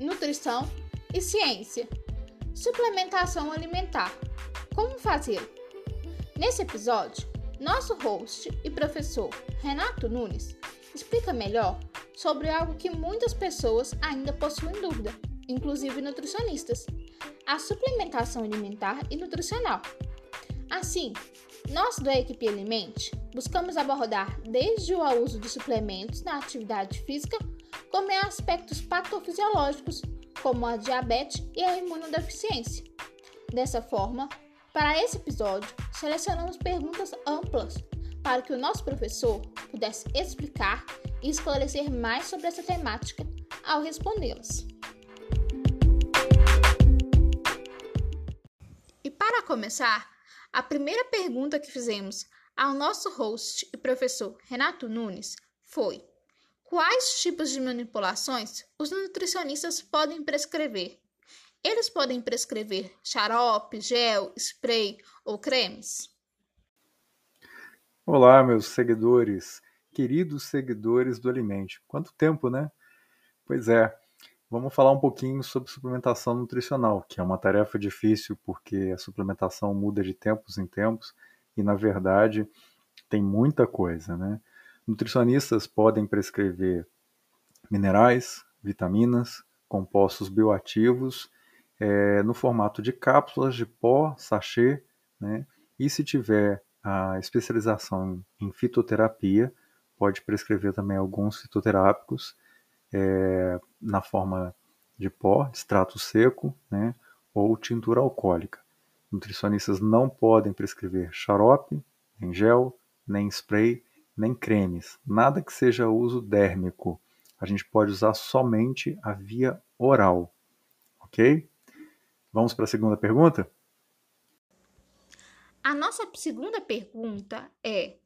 nutrição e ciência. Suplementação alimentar. Como fazer? Nesse episódio, nosso host e professor Renato Nunes explica melhor sobre algo que muitas pessoas ainda possuem dúvida, inclusive nutricionistas: a suplementação alimentar e nutricional. Assim, nós do Equipe Alimente buscamos abordar desde o uso de suplementos na atividade física, como em aspectos patofisiológicos, como a diabetes e a imunodeficiência. Dessa forma, para esse episódio, selecionamos perguntas amplas para que o nosso professor pudesse explicar e esclarecer mais sobre essa temática ao respondê-las. E para começar, a primeira pergunta que fizemos ao nosso host e professor Renato Nunes foi: Quais tipos de manipulações os nutricionistas podem prescrever? Eles podem prescrever xarope, gel, spray ou cremes? Olá, meus seguidores, queridos seguidores do Alimente. Quanto tempo, né? Pois é, vamos falar um pouquinho sobre suplementação nutricional, que é uma tarefa difícil porque a suplementação muda de tempos em tempos e, na verdade, tem muita coisa, né? Nutricionistas podem prescrever minerais, vitaminas, compostos bioativos é, no formato de cápsulas, de pó, sachê, né? E se tiver a especialização em fitoterapia, pode prescrever também alguns fitoterápicos é, na forma de pó, extrato seco, né, ou tintura alcoólica. Nutricionistas não podem prescrever xarope, nem gel, nem spray, nem cremes, nada que seja uso dérmico. A gente pode usar somente a via oral, ok? Vamos para a segunda pergunta? A nossa segunda pergunta é: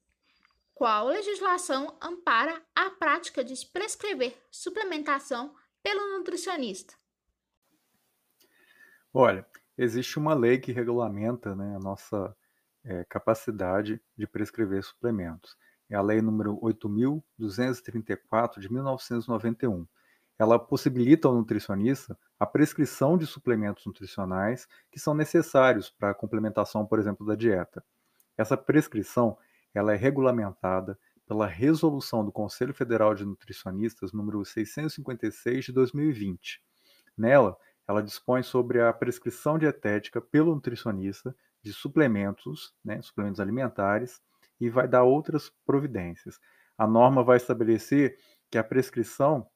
qual legislação ampara a prática de prescrever suplementação pelo nutricionista? Olha, existe uma lei que regulamenta né, a nossa é, capacidade de prescrever suplementos. É a lei número 8.234 de 1991. Ela possibilita ao nutricionista a prescrição de suplementos nutricionais que são necessários para a complementação, por exemplo, da dieta. Essa prescrição ela é regulamentada pela resolução do Conselho Federal de Nutricionistas número 656 de 2020. Nela, ela dispõe sobre a prescrição dietética pelo nutricionista de suplementos, né, suplementos alimentares, e vai dar outras providências. A norma vai estabelecer que a prescrição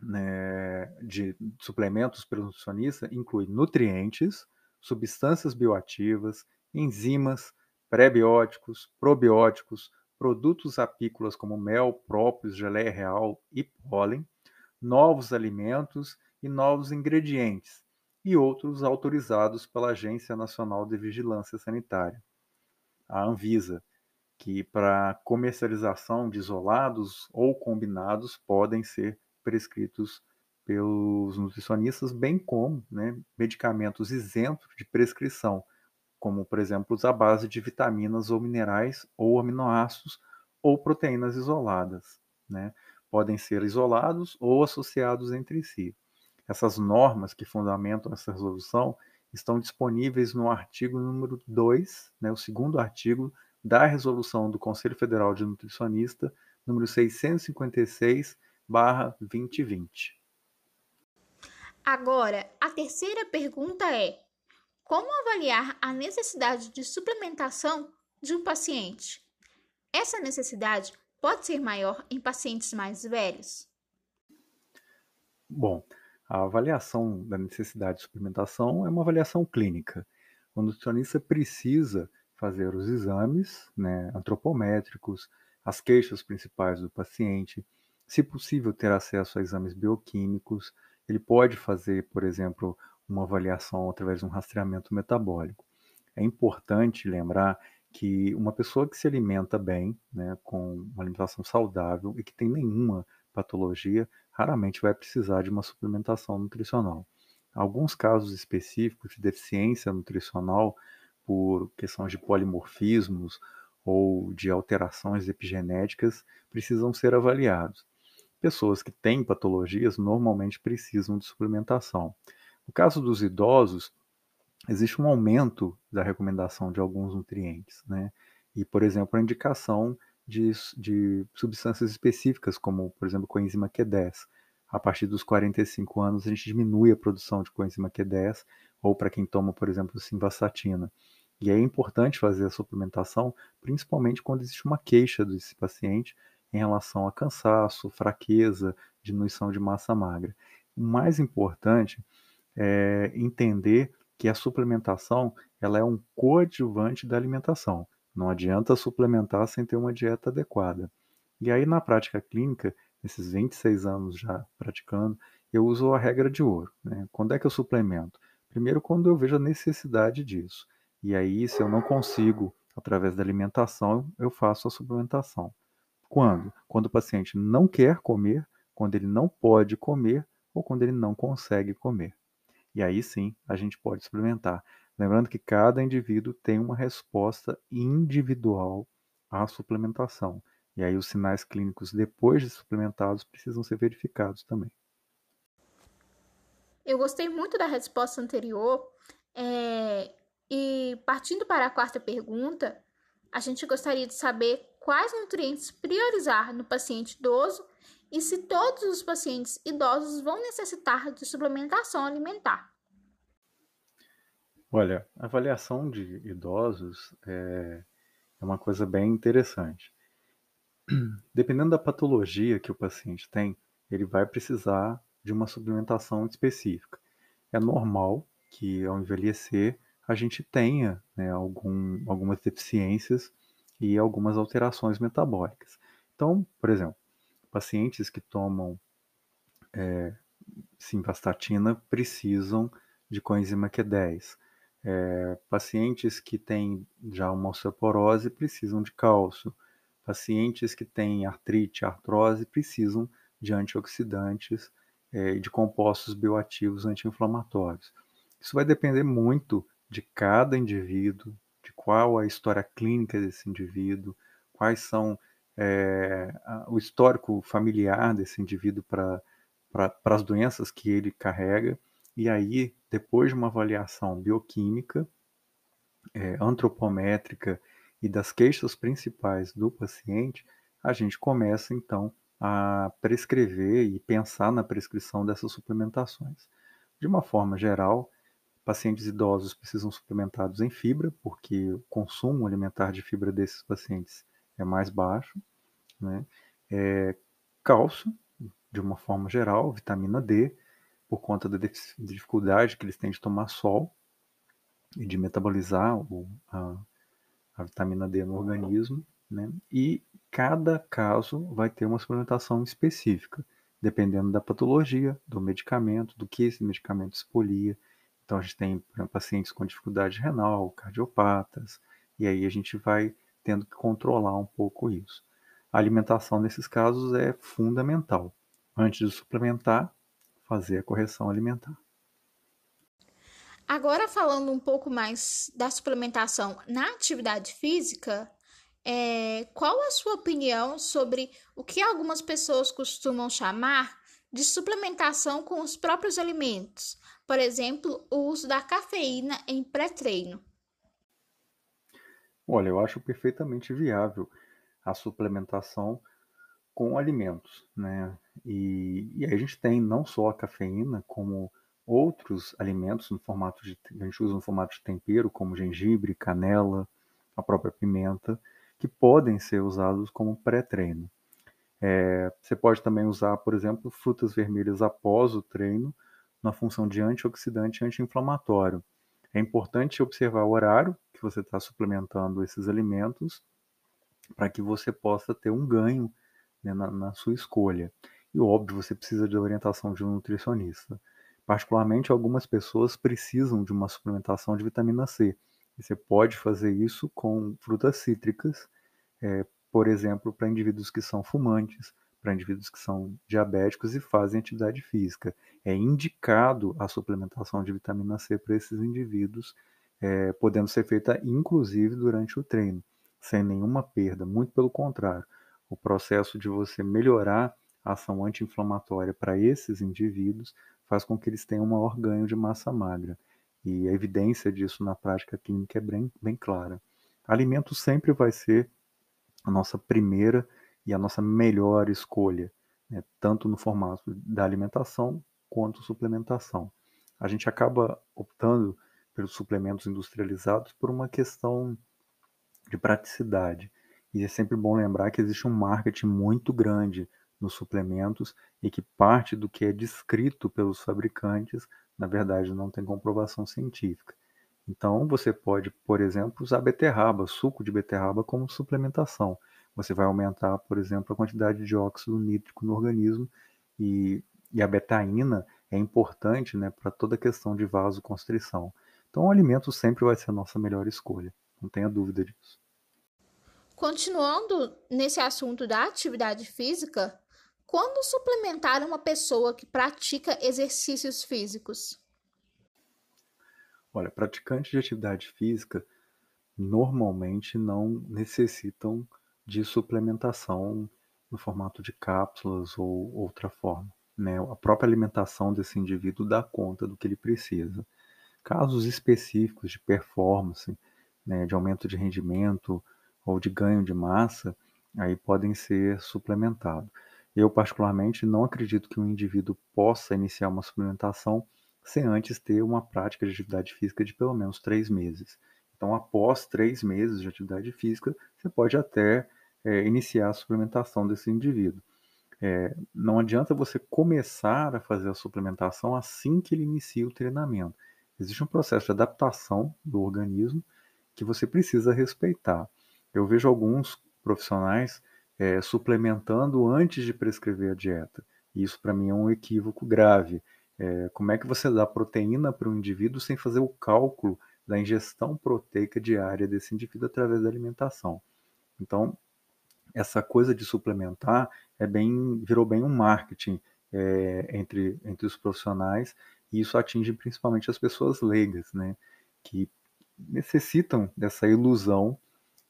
né, de suplementos pelo nutricionista inclui nutrientes, substâncias bioativas, enzimas, pré-bióticos, probióticos, produtos apícolas como mel, próprios, geleia real e pólen, novos alimentos e novos ingredientes, e outros autorizados pela Agência Nacional de Vigilância Sanitária, a Anvisa, que para comercialização de isolados ou combinados podem ser prescritos pelos nutricionistas, bem como né, medicamentos isentos de prescrição, como, por exemplo, os à base de vitaminas ou minerais ou aminoácidos ou proteínas isoladas. Né? Podem ser isolados ou associados entre si. Essas normas que fundamentam essa resolução estão disponíveis no artigo número 2, né, o segundo artigo da resolução do Conselho Federal de Nutricionista, número 656/2020. Agora, a terceira pergunta é: como avaliar a necessidade de suplementação de um paciente? Essa necessidade pode ser maior em pacientes mais velhos? Bom, a avaliação da necessidade de suplementação é uma avaliação clínica. O nutricionista precisa fazer os exames né, antropométricos, as queixas principais do paciente, se possível ter acesso a exames bioquímicos, ele pode fazer, por exemplo, uma avaliação através de um rastreamento metabólico. É importante lembrar que uma pessoa que se alimenta bem, né, com uma alimentação saudável e que tem nenhuma patologia, raramente vai precisar de uma suplementação nutricional. Alguns casos específicos de deficiência nutricional por questões de polimorfismos ou de alterações epigenéticas precisam ser avaliados. Pessoas que têm patologias normalmente precisam de suplementação. No caso dos idosos, existe um aumento da recomendação de alguns nutrientes, né? E, por exemplo, a indicação de, de substâncias específicas, como, por exemplo, coenzima Q10. A partir dos 45 anos, a gente diminui a produção de coenzima Q10, ou para quem toma, por exemplo, simvastatina. E é importante fazer a suplementação, principalmente quando existe uma queixa desse paciente em relação a cansaço, fraqueza, diminuição de massa magra. O mais importante é entender que a suplementação ela é um coadjuvante da alimentação. Não adianta suplementar sem ter uma dieta adequada. E aí, na prática clínica, nesses 26 anos já praticando, eu uso a regra de ouro. Né? Quando é que eu suplemento? Primeiro, quando eu vejo a necessidade disso. E aí, se eu não consigo, através da alimentação, eu faço a suplementação. Quando? Quando o paciente não quer comer, quando ele não pode comer ou quando ele não consegue comer. E aí sim a gente pode suplementar. Lembrando que cada indivíduo tem uma resposta individual à suplementação. E aí os sinais clínicos depois de suplementados precisam ser verificados também. Eu gostei muito da resposta anterior. É... E partindo para a quarta pergunta, a gente gostaria de saber quais nutrientes priorizar no paciente idoso e se todos os pacientes idosos vão necessitar de suplementação alimentar. Olha, a avaliação de idosos é, é uma coisa bem interessante. Dependendo da patologia que o paciente tem, ele vai precisar de uma suplementação específica. É normal que ao envelhecer a gente tenha né, algum, algumas deficiências e algumas alterações metabólicas. Então, por exemplo, pacientes que tomam é, simvastatina precisam de coenzima Q10. É, pacientes que têm já uma osteoporose precisam de cálcio. Pacientes que têm artrite, artrose precisam de antioxidantes é, e de compostos bioativos anti-inflamatórios. Isso vai depender muito de cada indivíduo, de qual a história clínica desse indivíduo, quais são é, o histórico familiar desse indivíduo para as doenças que ele carrega e aí, depois de uma avaliação bioquímica, é, antropométrica e das queixas principais do paciente, a gente começa então a prescrever e pensar na prescrição dessas suplementações. De uma forma geral, pacientes idosos precisam suplementados em fibra, porque o consumo alimentar de fibra desses pacientes é mais baixo. Né? É, cálcio, de uma forma geral, vitamina D, por conta da dificuldade que eles têm de tomar sol e de metabolizar o, a, a, vitamina D no organismo, né? E cada caso vai ter uma suplementação específica, dependendo da patologia, do medicamento, do que esse medicamento expolia. Então a gente tem exemplo, pacientes com dificuldade renal, cardiopatas, e aí a gente vai tendo que controlar um pouco isso. A alimentação nesses casos é fundamental. Antes de suplementar, fazer a correção alimentar. Agora, falando um pouco mais da suplementação na atividade física, é, qual a sua opinião sobre o que algumas pessoas costumam chamar de suplementação com os próprios alimentos? Por exemplo, o uso da cafeína em pré-treino. Olha, eu acho perfeitamente viável a suplementação com alimentos, né? E, e a gente tem não só a cafeína, como outros alimentos no formato de a gente usa no formato de tempero, como gengibre, canela, a própria pimenta, que podem ser usados como pré-treino. É, você pode também usar, por exemplo, frutas vermelhas após o treino, na função de antioxidante e anti-inflamatório. É importante observar o horário que você está suplementando esses alimentos para que você possa ter um ganho né, na, na sua escolha. E óbvio, você precisa de orientação de um nutricionista. Particularmente, algumas pessoas precisam de uma suplementação de vitamina C. E você pode fazer isso com frutas cítricas, é, por exemplo, para indivíduos que são fumantes, para indivíduos que são diabéticos e fazem atividade física. É indicado a suplementação de vitamina C para esses indivíduos, é, podendo ser feita inclusive durante o treino, sem nenhuma perda, muito pelo contrário o processo de você melhorar a ação anti-inflamatória para esses indivíduos faz com que eles tenham um maior ganho de massa magra. E a evidência disso na prática clínica é bem, bem clara. Alimento sempre vai ser a nossa primeira e a nossa melhor escolha, né? tanto no formato da alimentação quanto suplementação. A gente acaba optando pelos suplementos industrializados por uma questão de praticidade. E é sempre bom lembrar que existe um marketing muito grande nos suplementos e que parte do que é descrito pelos fabricantes, na verdade, não tem comprovação científica. Então, você pode, por exemplo, usar beterraba, suco de beterraba como suplementação. Você vai aumentar, por exemplo, a quantidade de óxido nítrico no organismo e, e a betaína é importante né, para toda a questão de vasoconstrição. Então, o alimento sempre vai ser a nossa melhor escolha, não tenha dúvida disso. Continuando nesse assunto da atividade física, quando suplementar uma pessoa que pratica exercícios físicos? Olha, praticantes de atividade física normalmente não necessitam de suplementação no formato de cápsulas ou outra forma. Né? A própria alimentação desse indivíduo dá conta do que ele precisa. Casos específicos de performance, né, de aumento de rendimento ou de ganho de massa, aí podem ser suplementados. Eu, particularmente, não acredito que um indivíduo possa iniciar uma suplementação sem antes ter uma prática de atividade física de pelo menos três meses. Então, após três meses de atividade física, você pode até é, iniciar a suplementação desse indivíduo. É, não adianta você começar a fazer a suplementação assim que ele inicia o treinamento. Existe um processo de adaptação do organismo que você precisa respeitar. Eu vejo alguns profissionais é, suplementando antes de prescrever a dieta. Isso para mim é um equívoco grave. É, como é que você dá proteína para um indivíduo sem fazer o cálculo da ingestão proteica diária desse indivíduo através da alimentação? Então, essa coisa de suplementar é bem, virou bem um marketing é, entre, entre os profissionais e isso atinge principalmente as pessoas leigas, né, que necessitam dessa ilusão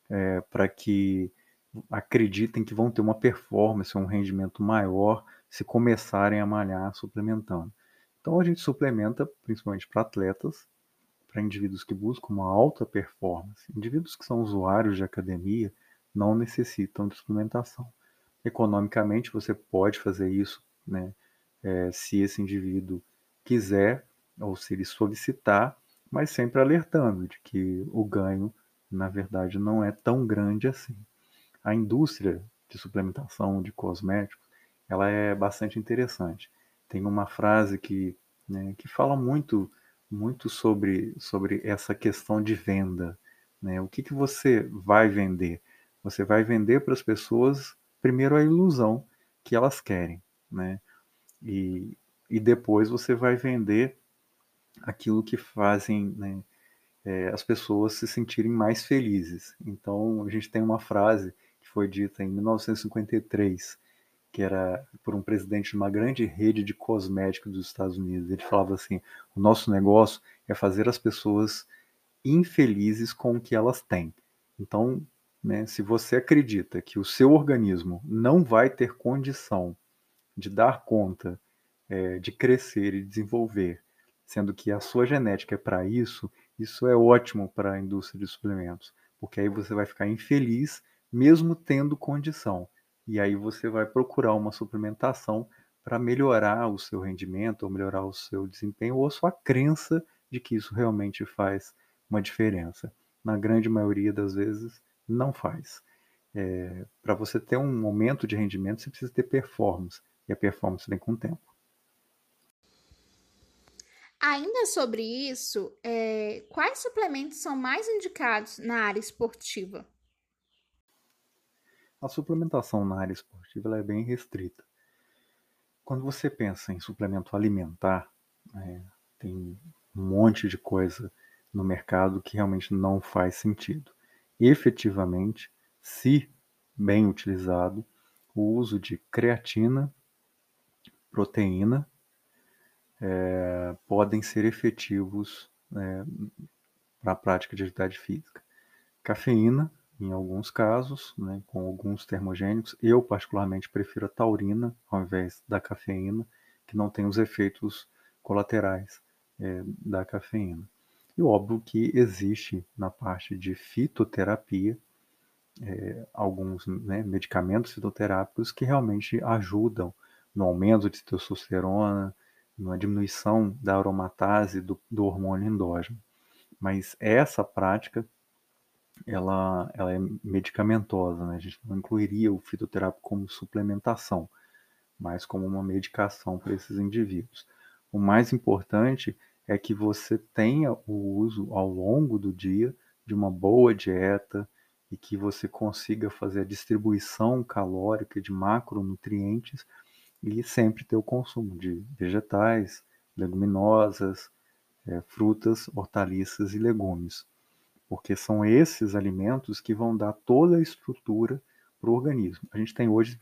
é, para que acreditem que vão ter uma performance, um rendimento maior se começarem a malhar suplementando. Então a gente suplementa principalmente para atletas, para indivíduos que buscam uma alta performance. Indivíduos que são usuários de academia não necessitam de suplementação. Economicamente você pode fazer isso, né, é, se esse indivíduo quiser ou se ele solicitar, mas sempre alertando de que o ganho, na verdade, não é tão grande assim a indústria de suplementação de cosméticos ela é bastante interessante. Tem uma frase que, né, que fala muito muito sobre, sobre essa questão de venda. Né? O que, que você vai vender? Você vai vender para as pessoas, primeiro, a ilusão que elas querem. Né? E, e depois você vai vender aquilo que fazem né, é, as pessoas se sentirem mais felizes. Então, a gente tem uma frase que foi dita em 1953, que era por um presidente de uma grande rede de cosméticos dos Estados Unidos. Ele falava assim: o nosso negócio é fazer as pessoas infelizes com o que elas têm. Então, né, se você acredita que o seu organismo não vai ter condição de dar conta é, de crescer e desenvolver, sendo que a sua genética é para isso, isso é ótimo para a indústria de suplementos, porque aí você vai ficar infeliz mesmo tendo condição. E aí você vai procurar uma suplementação para melhorar o seu rendimento, ou melhorar o seu desempenho, ou a sua crença de que isso realmente faz uma diferença. Na grande maioria das vezes, não faz. É, para você ter um momento de rendimento, você precisa ter performance. E a performance vem com o tempo. Ainda sobre isso, é, quais suplementos são mais indicados na área esportiva? A suplementação na área esportiva é bem restrita. Quando você pensa em suplemento alimentar, é, tem um monte de coisa no mercado que realmente não faz sentido. Efetivamente, se bem utilizado, o uso de creatina, proteína, é, podem ser efetivos é, para a prática de atividade física. Cafeína em alguns casos, né, com alguns termogênicos. Eu, particularmente, prefiro a taurina ao invés da cafeína, que não tem os efeitos colaterais é, da cafeína. E óbvio que existe na parte de fitoterapia é, alguns né, medicamentos fitoterápicos que realmente ajudam no aumento de testosterona, na diminuição da aromatase do, do hormônio endógeno. Mas essa prática ela, ela é medicamentosa, né? a gente não incluiria o fitoterápico como suplementação, mas como uma medicação para esses indivíduos. O mais importante é que você tenha o uso ao longo do dia de uma boa dieta e que você consiga fazer a distribuição calórica de macronutrientes e sempre ter o consumo de vegetais, leguminosas, é, frutas, hortaliças e legumes porque são esses alimentos que vão dar toda a estrutura para o organismo. A gente tem hoje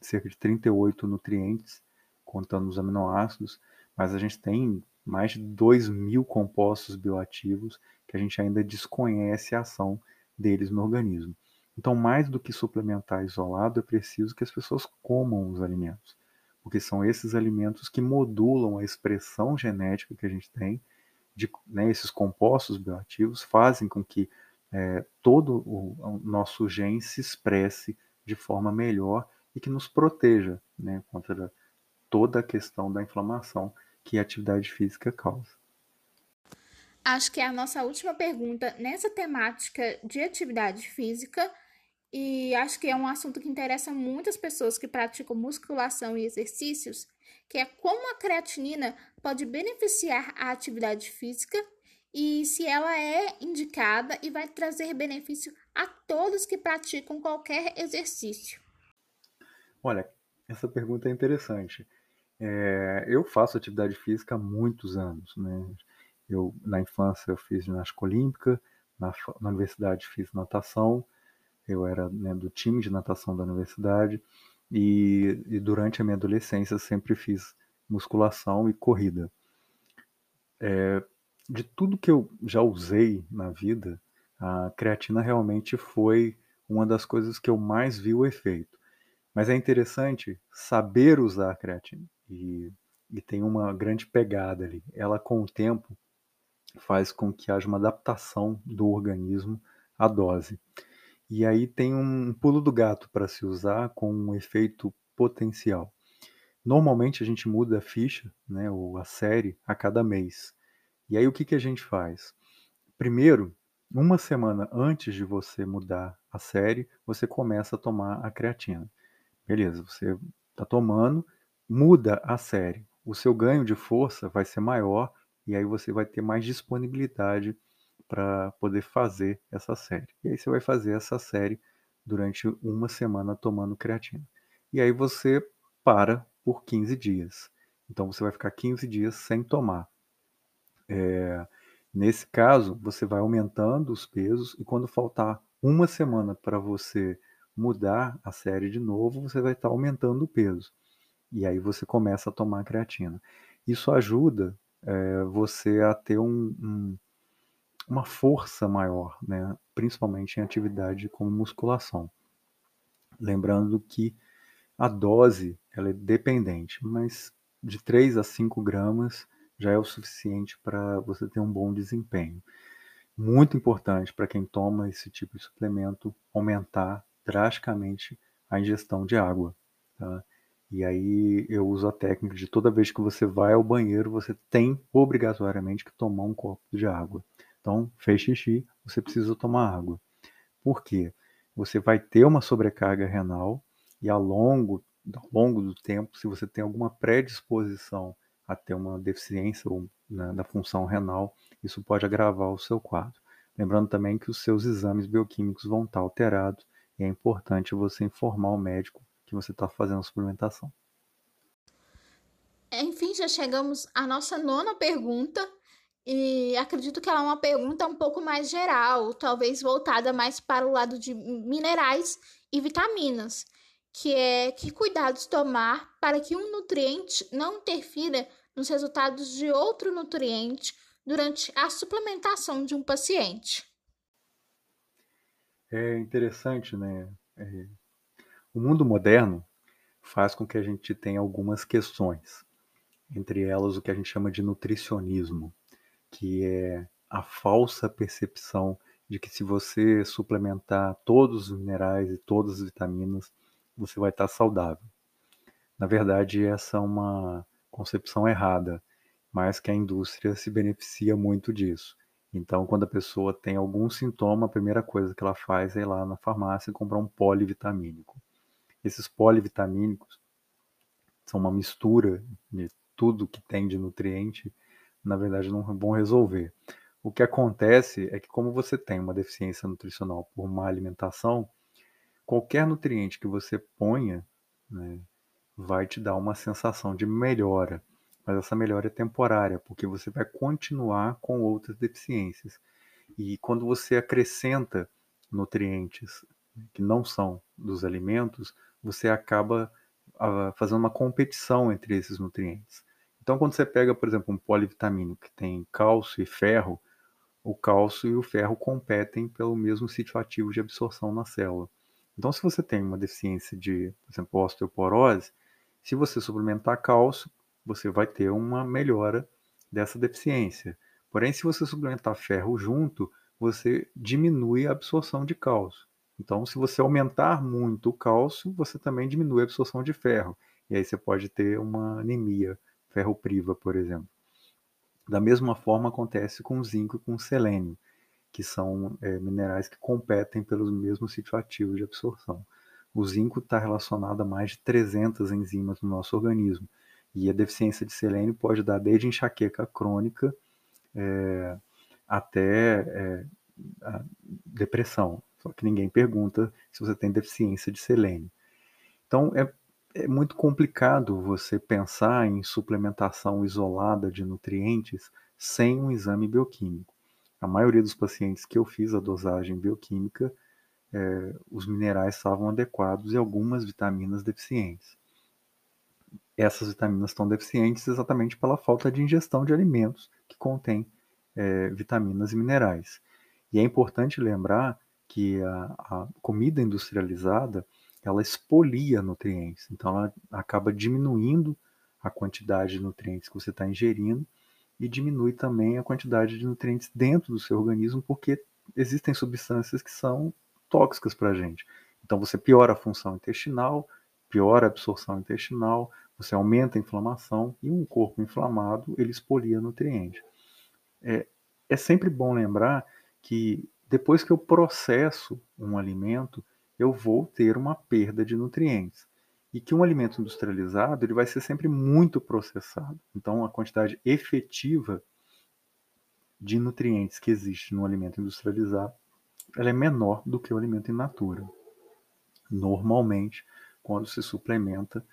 cerca de 38 nutrientes, contando os aminoácidos, mas a gente tem mais de 2 mil compostos bioativos que a gente ainda desconhece a ação deles no organismo. Então, mais do que suplementar isolado, é preciso que as pessoas comam os alimentos, porque são esses alimentos que modulam a expressão genética que a gente tem de né, esses compostos bioativos fazem com que é, todo o, o, nosso gene se expresse de forma melhor e que nos proteja né, contra toda a questão da inflamação que a atividade física causa. Acho que é a nossa última pergunta nessa temática de atividade física e acho que é um assunto que interessa muitas pessoas que praticam musculação e exercícios, que é como a creatinina pode beneficiar a atividade física e se ela é indicada e vai trazer benefício a todos que praticam qualquer exercício. Olha, essa pergunta é interessante. É, eu faço atividade física há muitos anos, né? Eu na infância eu fiz ginástica olímpica, na, na universidade fiz natação, eu era né, do time de natação da universidade e, e, durante a minha adolescência sempre fiz musculação e corrida. É, de tudo que eu já usei na vida, a creatina realmente foi uma das coisas que eu mais vi o efeito. Mas é interessante saber usar a creatina e, e tem uma grande pegada ali. Ela com o tempo faz com que haja uma adaptação do organismo à dose. E aí tem um pulo do gato para se usar com um efeito potencial. Normalmente a gente muda a ficha, né, ou a série, a cada mês. E aí o que, que a gente faz? Primeiro, uma semana antes de você mudar a série, você começa a tomar a creatina. Beleza, você está tomando, muda a série. O seu ganho de força vai ser maior e aí você vai ter mais disponibilidade para poder fazer essa série. E aí você vai fazer essa série durante uma semana tomando creatina. E aí você para por 15 dias. Então você vai ficar 15 dias sem tomar. É, nesse caso, você vai aumentando os pesos e quando faltar uma semana para você mudar a série de novo, você vai estar tá aumentando o peso. E aí você começa a tomar creatina. Isso ajuda é, você a ter um, um, uma força maior, né? principalmente em atividade como musculação. Lembrando que a dose ela é dependente, mas de 3 a 5 gramas já é o suficiente para você ter um bom desempenho. Muito importante para quem toma esse tipo de suplemento aumentar drasticamente a ingestão de água. Tá? E aí eu uso a técnica de toda vez que você vai ao banheiro, você tem obrigatoriamente que tomar um copo de água. Então, fez xixi, você precisa tomar água. Por quê? Você vai ter uma sobrecarga renal e ao longo, ao longo do tempo, se você tem alguma predisposição a ter uma deficiência né, da função renal, isso pode agravar o seu quadro. Lembrando também que os seus exames bioquímicos vão estar alterados e é importante você informar o médico que você está fazendo a suplementação. Enfim, já chegamos à nossa nona pergunta, e acredito que ela é uma pergunta um pouco mais geral, talvez voltada mais para o lado de minerais e vitaminas, que é que cuidados tomar para que um nutriente não interfira nos resultados de outro nutriente durante a suplementação de um paciente. É interessante, né? É, o mundo moderno faz com que a gente tenha algumas questões, entre elas o que a gente chama de nutricionismo, que é a falsa percepção de que se você suplementar todos os minerais e todas as vitaminas, você vai estar saudável. Na verdade, essa é uma concepção errada, mas que a indústria se beneficia muito disso. Então, quando a pessoa tem algum sintoma, a primeira coisa que ela faz é ir lá na farmácia e comprar um polivitamínico. Esses polivitamínicos são uma mistura de tudo que tem de nutriente, na verdade não vão resolver. O que acontece é que, como você tem uma deficiência nutricional por má alimentação, qualquer nutriente que você ponha né, vai te dar uma sensação de melhora. Mas essa melhora é temporária, porque você vai continuar com outras deficiências. E quando você acrescenta nutrientes que não são dos alimentos, você acaba uh, fazendo uma competição entre esses nutrientes. Então, quando você pega, por exemplo, um polivitamínico que tem cálcio e ferro, o cálcio e o ferro competem pelo mesmo sítio ativo de absorção na célula. Então, se você tem uma deficiência de, por exemplo, osteoporose, se você suplementar cálcio, você vai ter uma melhora dessa deficiência. Porém, se você suplementar ferro junto, você diminui a absorção de cálcio. Então, se você aumentar muito o cálcio, você também diminui a absorção de ferro. E aí você pode ter uma anemia ferropriva, por exemplo. Da mesma forma acontece com o zinco e com o selênio, que são é, minerais que competem pelos mesmos sítios ativos de absorção. O zinco está relacionado a mais de 300 enzimas no nosso organismo, e a deficiência de selênio pode dar desde enxaqueca crônica é, até é, depressão. Só que ninguém pergunta se você tem deficiência de selênio. Então, é é muito complicado você pensar em suplementação isolada de nutrientes sem um exame bioquímico. A maioria dos pacientes que eu fiz a dosagem bioquímica, é, os minerais estavam adequados e algumas vitaminas deficientes. Essas vitaminas estão deficientes exatamente pela falta de ingestão de alimentos que contêm é, vitaminas e minerais. E é importante lembrar que a, a comida industrializada ela expolia nutrientes. Então, ela acaba diminuindo a quantidade de nutrientes que você está ingerindo e diminui também a quantidade de nutrientes dentro do seu organismo, porque existem substâncias que são tóxicas para a gente. Então, você piora a função intestinal, piora a absorção intestinal, você aumenta a inflamação e um corpo inflamado ele expolia nutrientes. É, é sempre bom lembrar que depois que eu processo um alimento, eu vou ter uma perda de nutrientes. E que um alimento industrializado ele vai ser sempre muito processado. Então, a quantidade efetiva de nutrientes que existe no alimento industrializado ela é menor do que o alimento in natura. Normalmente, quando se suplementa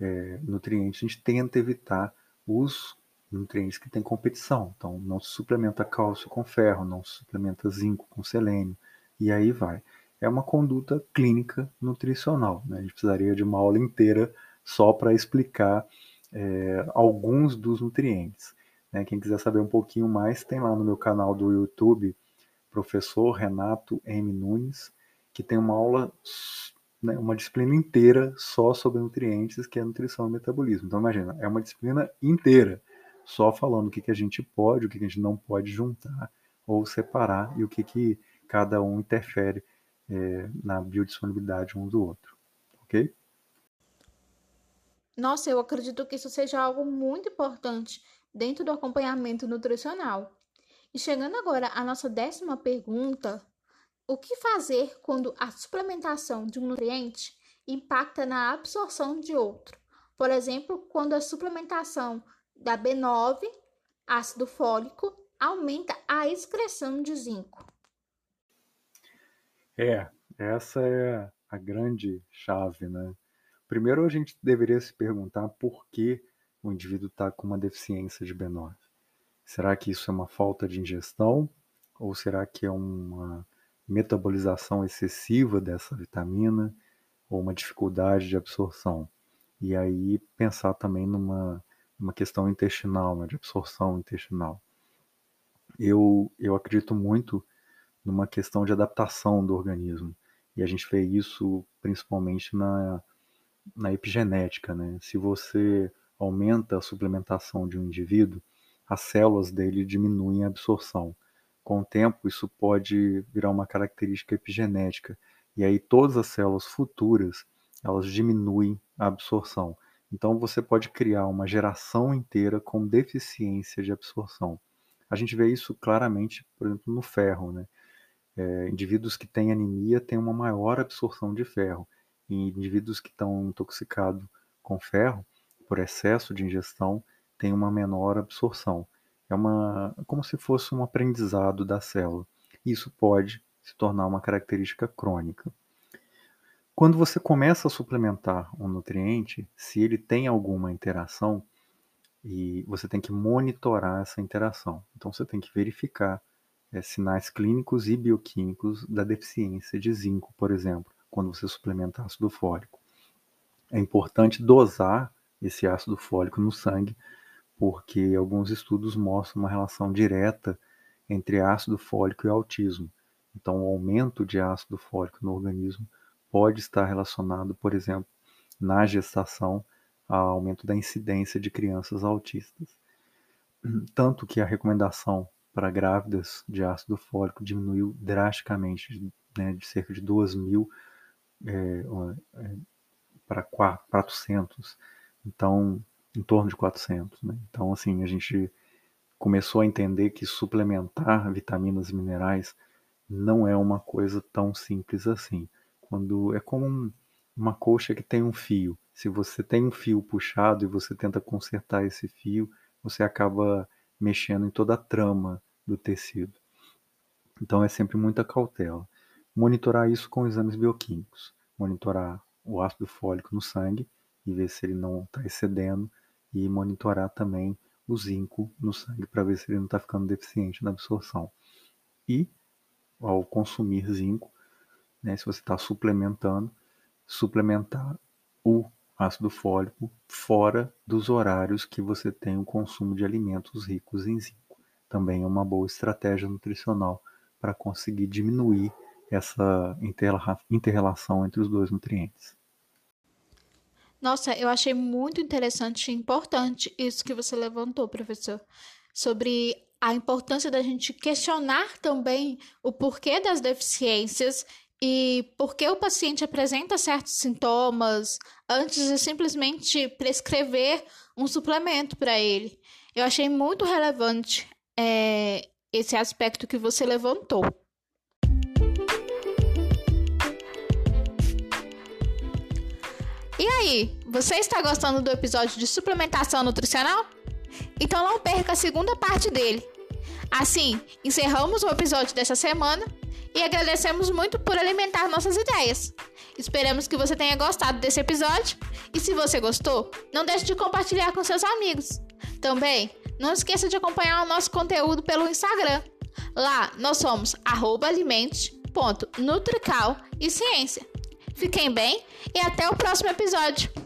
é, nutrientes, a gente tenta evitar os nutrientes que têm competição. Então, não se suplementa cálcio com ferro, não se suplementa zinco com selênio, e aí vai é uma conduta clínica nutricional. Né? A gente precisaria de uma aula inteira só para explicar é, alguns dos nutrientes. Né? Quem quiser saber um pouquinho mais, tem lá no meu canal do YouTube, professor Renato M. Nunes, que tem uma aula, né, uma disciplina inteira só sobre nutrientes, que é nutrição e metabolismo. Então, imagina, é uma disciplina inteira só falando o que, que a gente pode, o que, que a gente não pode juntar ou separar e o que, que cada um interfere é, na biodisponibilidade um do outro, ok? Nossa, eu acredito que isso seja algo muito importante dentro do acompanhamento nutricional. E chegando agora à nossa décima pergunta, o que fazer quando a suplementação de um nutriente impacta na absorção de outro? Por exemplo, quando a suplementação da B9, ácido fólico, aumenta a excreção de zinco. É, essa é a grande chave, né? Primeiro a gente deveria se perguntar por que o indivíduo está com uma deficiência de B9. Será que isso é uma falta de ingestão? Ou será que é uma metabolização excessiva dessa vitamina? Ou uma dificuldade de absorção? E aí pensar também numa, numa questão intestinal, né, de absorção intestinal. Eu, eu acredito muito numa questão de adaptação do organismo. E a gente vê isso principalmente na, na epigenética. Né? Se você aumenta a suplementação de um indivíduo, as células dele diminuem a absorção. Com o tempo, isso pode virar uma característica epigenética. E aí todas as células futuras, elas diminuem a absorção. Então você pode criar uma geração inteira com deficiência de absorção. A gente vê isso claramente, por exemplo, no ferro. Né? É, indivíduos que têm anemia têm uma maior absorção de ferro. E indivíduos que estão intoxicados com ferro, por excesso de ingestão, têm uma menor absorção. É uma, como se fosse um aprendizado da célula. Isso pode se tornar uma característica crônica. Quando você começa a suplementar um nutriente, se ele tem alguma interação, e você tem que monitorar essa interação. Então você tem que verificar é, sinais clínicos e bioquímicos da deficiência de zinco, por exemplo, quando você suplementa ácido fólico. É importante dosar esse ácido fólico no sangue, porque alguns estudos mostram uma relação direta entre ácido fólico e autismo. Então, o aumento de ácido fólico no organismo pode estar relacionado, por exemplo, na gestação, ao aumento da incidência de crianças autistas. Tanto que a recomendação para grávidas de ácido fólico diminuiu drasticamente, né, de cerca de 2 mil é, é, para 400, então, em torno de 400. Né? Então, assim, a gente começou a entender que suplementar vitaminas e minerais não é uma coisa tão simples assim. Quando é como um, uma coxa que tem um fio. Se você tem um fio puxado e você tenta consertar esse fio, você acaba mexendo em toda a trama do tecido. Então é sempre muita cautela. Monitorar isso com exames bioquímicos. Monitorar o ácido fólico no sangue e ver se ele não está excedendo e monitorar também o zinco no sangue para ver se ele não está ficando deficiente na absorção. E ao consumir zinco, né, se você está suplementando, suplementar o ácido fólico fora dos horários que você tem o consumo de alimentos ricos em zinco. Também é uma boa estratégia nutricional para conseguir diminuir essa interrelação entre os dois nutrientes. Nossa, eu achei muito interessante e importante isso que você levantou, professor, sobre a importância da gente questionar também o porquê das deficiências e por que o paciente apresenta certos sintomas antes de simplesmente prescrever um suplemento para ele. Eu achei muito relevante é, esse aspecto que você levantou. E aí, você está gostando do episódio de suplementação nutricional? Então não perca a segunda parte dele. Assim, encerramos o episódio dessa semana e agradecemos muito por alimentar nossas ideias. Esperamos que você tenha gostado desse episódio e se você gostou, não deixe de compartilhar com seus amigos. Também, não esqueça de acompanhar o nosso conteúdo pelo Instagram. Lá nós somos alimente.nutrical e ciência. Fiquem bem e até o próximo episódio.